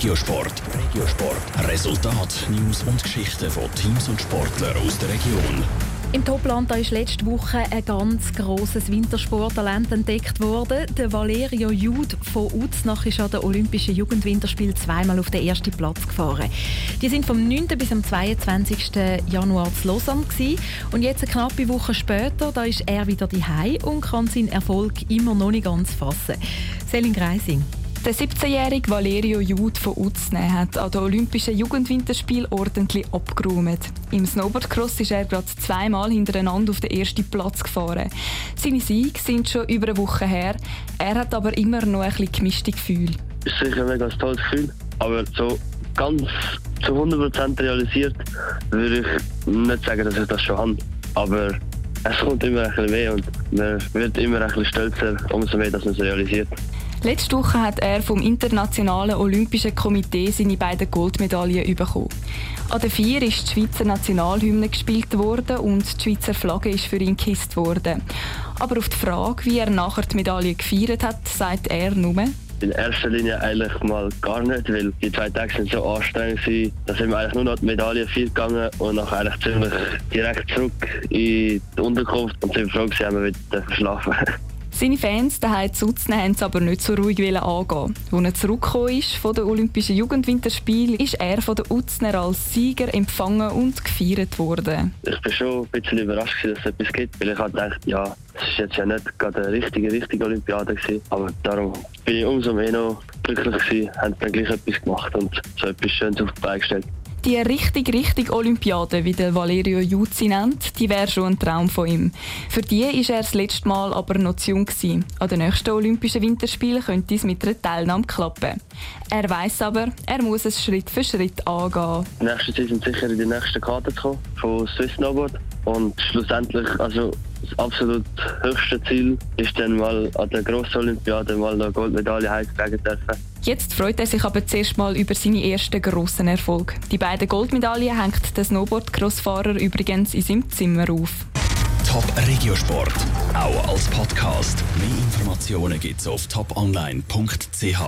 Regiosport. Regiosport. Resultat, News und Geschichten von Teams und Sportlern aus der Region. Im Topland ist letzte Woche ein ganz grosses Wintersporttalent entdeckt worden. Der Valerio Jud von Uznach ist an den Olympischen Jugendwinterspielen zweimal auf den ersten Platz gefahren. Die sind vom 9. bis am 22. Januar zu Lausanne gewesen. und jetzt eine knappe Woche später, da ist er wieder daheim und kann seinen Erfolg immer noch nicht ganz fassen. Selin Greising. Der 17-jährige Valerio Jud von Utzne hat an den Olympischen Jugendwinterspielen ordentlich abgeräumt. Im Snowboardcross ist er gerade zweimal hintereinander auf den ersten Platz gefahren. Seine Siege sind schon über eine Woche her. Er hat aber immer noch ein bisschen gemischte Gefühle. Ist sicher ein mega tolles Gefühl, aber so ganz zu 100% realisiert würde ich nicht sagen, dass ich das schon habe. Aber es kommt immer ein bisschen weh und man wird immer ein bisschen stolzer, umso mehr, dass man es realisiert. Letzte Woche hat er vom Internationalen Olympischen Komitee seine beiden Goldmedaillen bekommen. An der Vier ist die Schweizer Nationalhymne gespielt worden und die Schweizer Flagge ist für ihn gekisst worden. Aber auf die Frage, wie er nachher die Medaille gefeiert hat, sagt er nur, in erster Linie eigentlich mal gar nicht, weil die zwei Tage sind so anstrengend waren. Da sind wir eigentlich nur noch die Medaille viel gegangen und nachher eigentlich ziemlich direkt zurück in die Unterkunft und sind froh gewesen, wir wieder schlafen. Seine Fans daheim zu Utzne haben es aber nicht so ruhig angehen. Als er zurückgekommen ist von den Olympischen Jugendwinterspielen, ist er von den Utzner als Sieger empfangen und gefeiert worden. Ich war schon ein bisschen überrascht, dass es etwas gibt, weil ich dachte, ja, es ist jetzt ja nicht gerade eine richtige, richtige Olympiade gewesen. Aber darum bin ich umso mehr noch glücklich gewesen, haben dann gleich etwas gemacht und so etwas Schönes auf die Beine gestellt. Die richtig, richtig Olympiade, wie der Valerio Juzzi nennt, die wäre schon ein Traum von ihm. Für die war er das letzte Mal aber noch zu jung. An den nächsten Olympischen Winterspielen könnte es mit einer Teilnahme klappen. Er weiß aber, er muss es Schritt für Schritt angehen. Nächstes Jahr sind sicher in die nächsten Kader kommen von Swiss Snowboard. Und schlussendlich, also das absolut höchste Ziel ist dann mal an der grossen Olympiade mal eine Goldmedaille heimtragen dürfen. Jetzt freut er sich aber zuerst mal über seine ersten grossen Erfolge. Die beiden Goldmedaillen hängt der Snowboard-Crossfahrer übrigens in seinem Zimmer auf. Top Regiosport, auch als Podcast. Mehr Informationen gibt's auf toponline.ch.